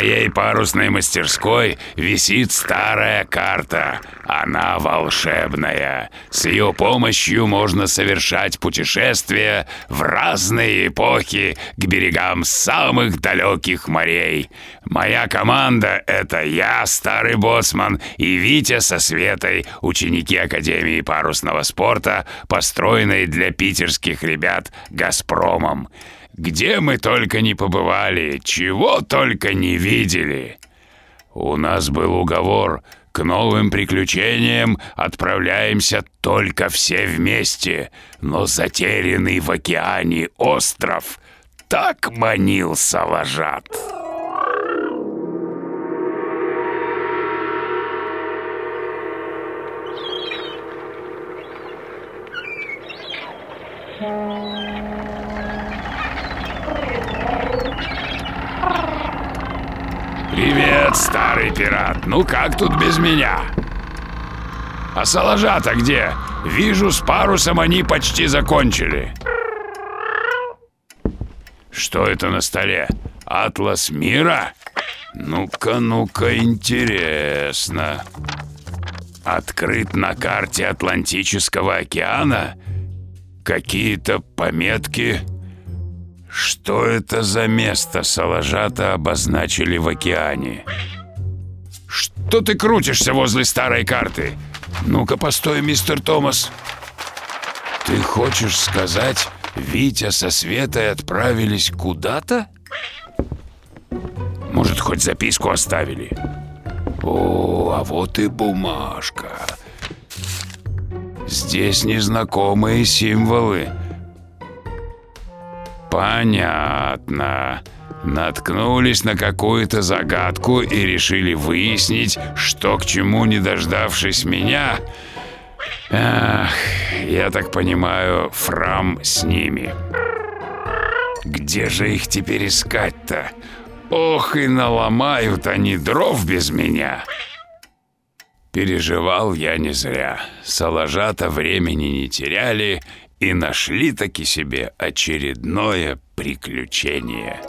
моей парусной мастерской висит старая карта. Она волшебная. С ее помощью можно совершать путешествия в разные эпохи к берегам самых далеких морей. Моя команда — это я, старый боцман, и Витя со Светой, ученики Академии парусного спорта, построенной для питерских ребят «Газпромом». Где мы только не побывали, чего только не видели. У нас был уговор, к новым приключениям отправляемся только все вместе, но затерянный в океане остров так манил Салажат. Привет, старый пират. Ну как тут без меня? А Салажата где? Вижу, с парусом они почти закончили. Что это на столе? Атлас мира? Ну-ка, ну-ка, интересно. Открыт на карте Атлантического океана? Какие-то пометки? Что это за место Салажата обозначили в океане? Что ты крутишься возле старой карты? Ну-ка, постой, мистер Томас. Ты хочешь сказать, Витя со Светой отправились куда-то? Может, хоть записку оставили? О, а вот и бумажка. Здесь незнакомые символы. Понятно. Наткнулись на какую-то загадку и решили выяснить, что к чему, не дождавшись меня. Ах, я так понимаю, Фрам с ними. Где же их теперь искать-то? Ох, и наломают они дров без меня. Переживал я не зря. Салажата времени не теряли и нашли таки себе очередное приключение.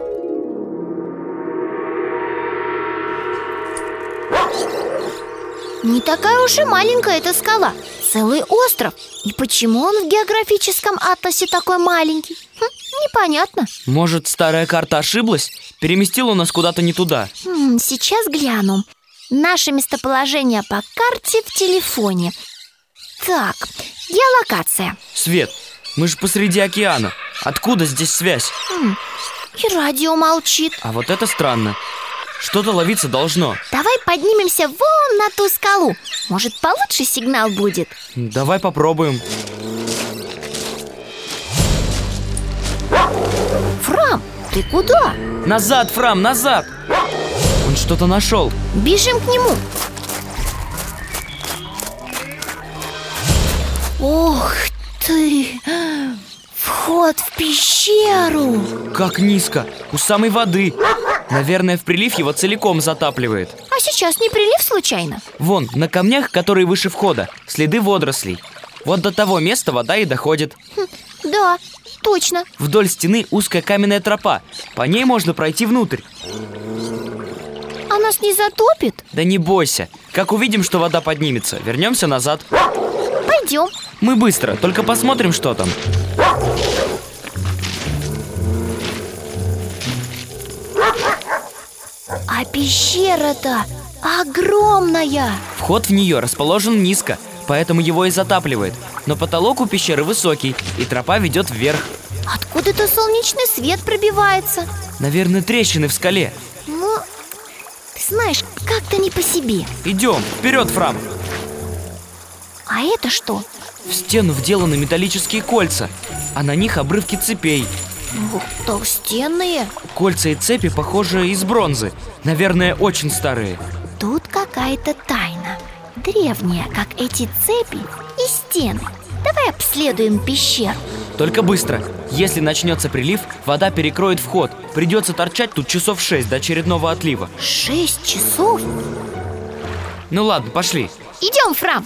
Не такая уж и маленькая эта скала. Целый остров. И почему он в географическом атласе такой маленький? Хм, непонятно. Может, старая карта ошиблась? Переместила нас куда-то не туда. Хм, Сейчас гляну. Наше местоположение по карте в телефоне. Так, геолокация. Свет, мы же посреди океана. Откуда здесь связь? Хм, И радио молчит. А вот это странно. Что-то ловиться должно. Давай поднимемся вон на ту скалу. Может, получше сигнал будет? Давай попробуем. Фрам, ты куда? Назад, Фрам, назад! Он что-то нашел. Бежим к нему. Ох ты! Вход в пещеру. Как низко, у самой воды. Наверное, в прилив его целиком затапливает. А сейчас не прилив случайно? Вон, на камнях, которые выше входа, следы водорослей. Вот до того места вода и доходит. Хм, Да, точно. Вдоль стены узкая каменная тропа. По ней можно пройти внутрь. А нас не затопит? Да не бойся. Как увидим, что вода поднимется, вернемся назад. Пойдем. Мы быстро, только посмотрим, что там А пещера-то огромная Вход в нее расположен низко, поэтому его и затапливает. Но потолок у пещеры высокий, и тропа ведет вверх. Откуда-то солнечный свет пробивается Наверное, трещины в скале. Ну, ты знаешь, как-то не по себе Идем, вперед, Фрам! А это что? В стену вделаны металлические кольца, а на них обрывки цепей. Ух, толстенные Кольца и цепи, похожи из бронзы. Наверное, очень старые. Тут какая-то тайна Древняя, как эти цепи и стены Давай обследуем пещеру Только быстро. Если начнется прилив, вода перекроет вход. Придется торчать тут часов шесть до очередного отлива. Шесть часов? Ну ладно, пошли. Идем, Фрам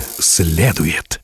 следует.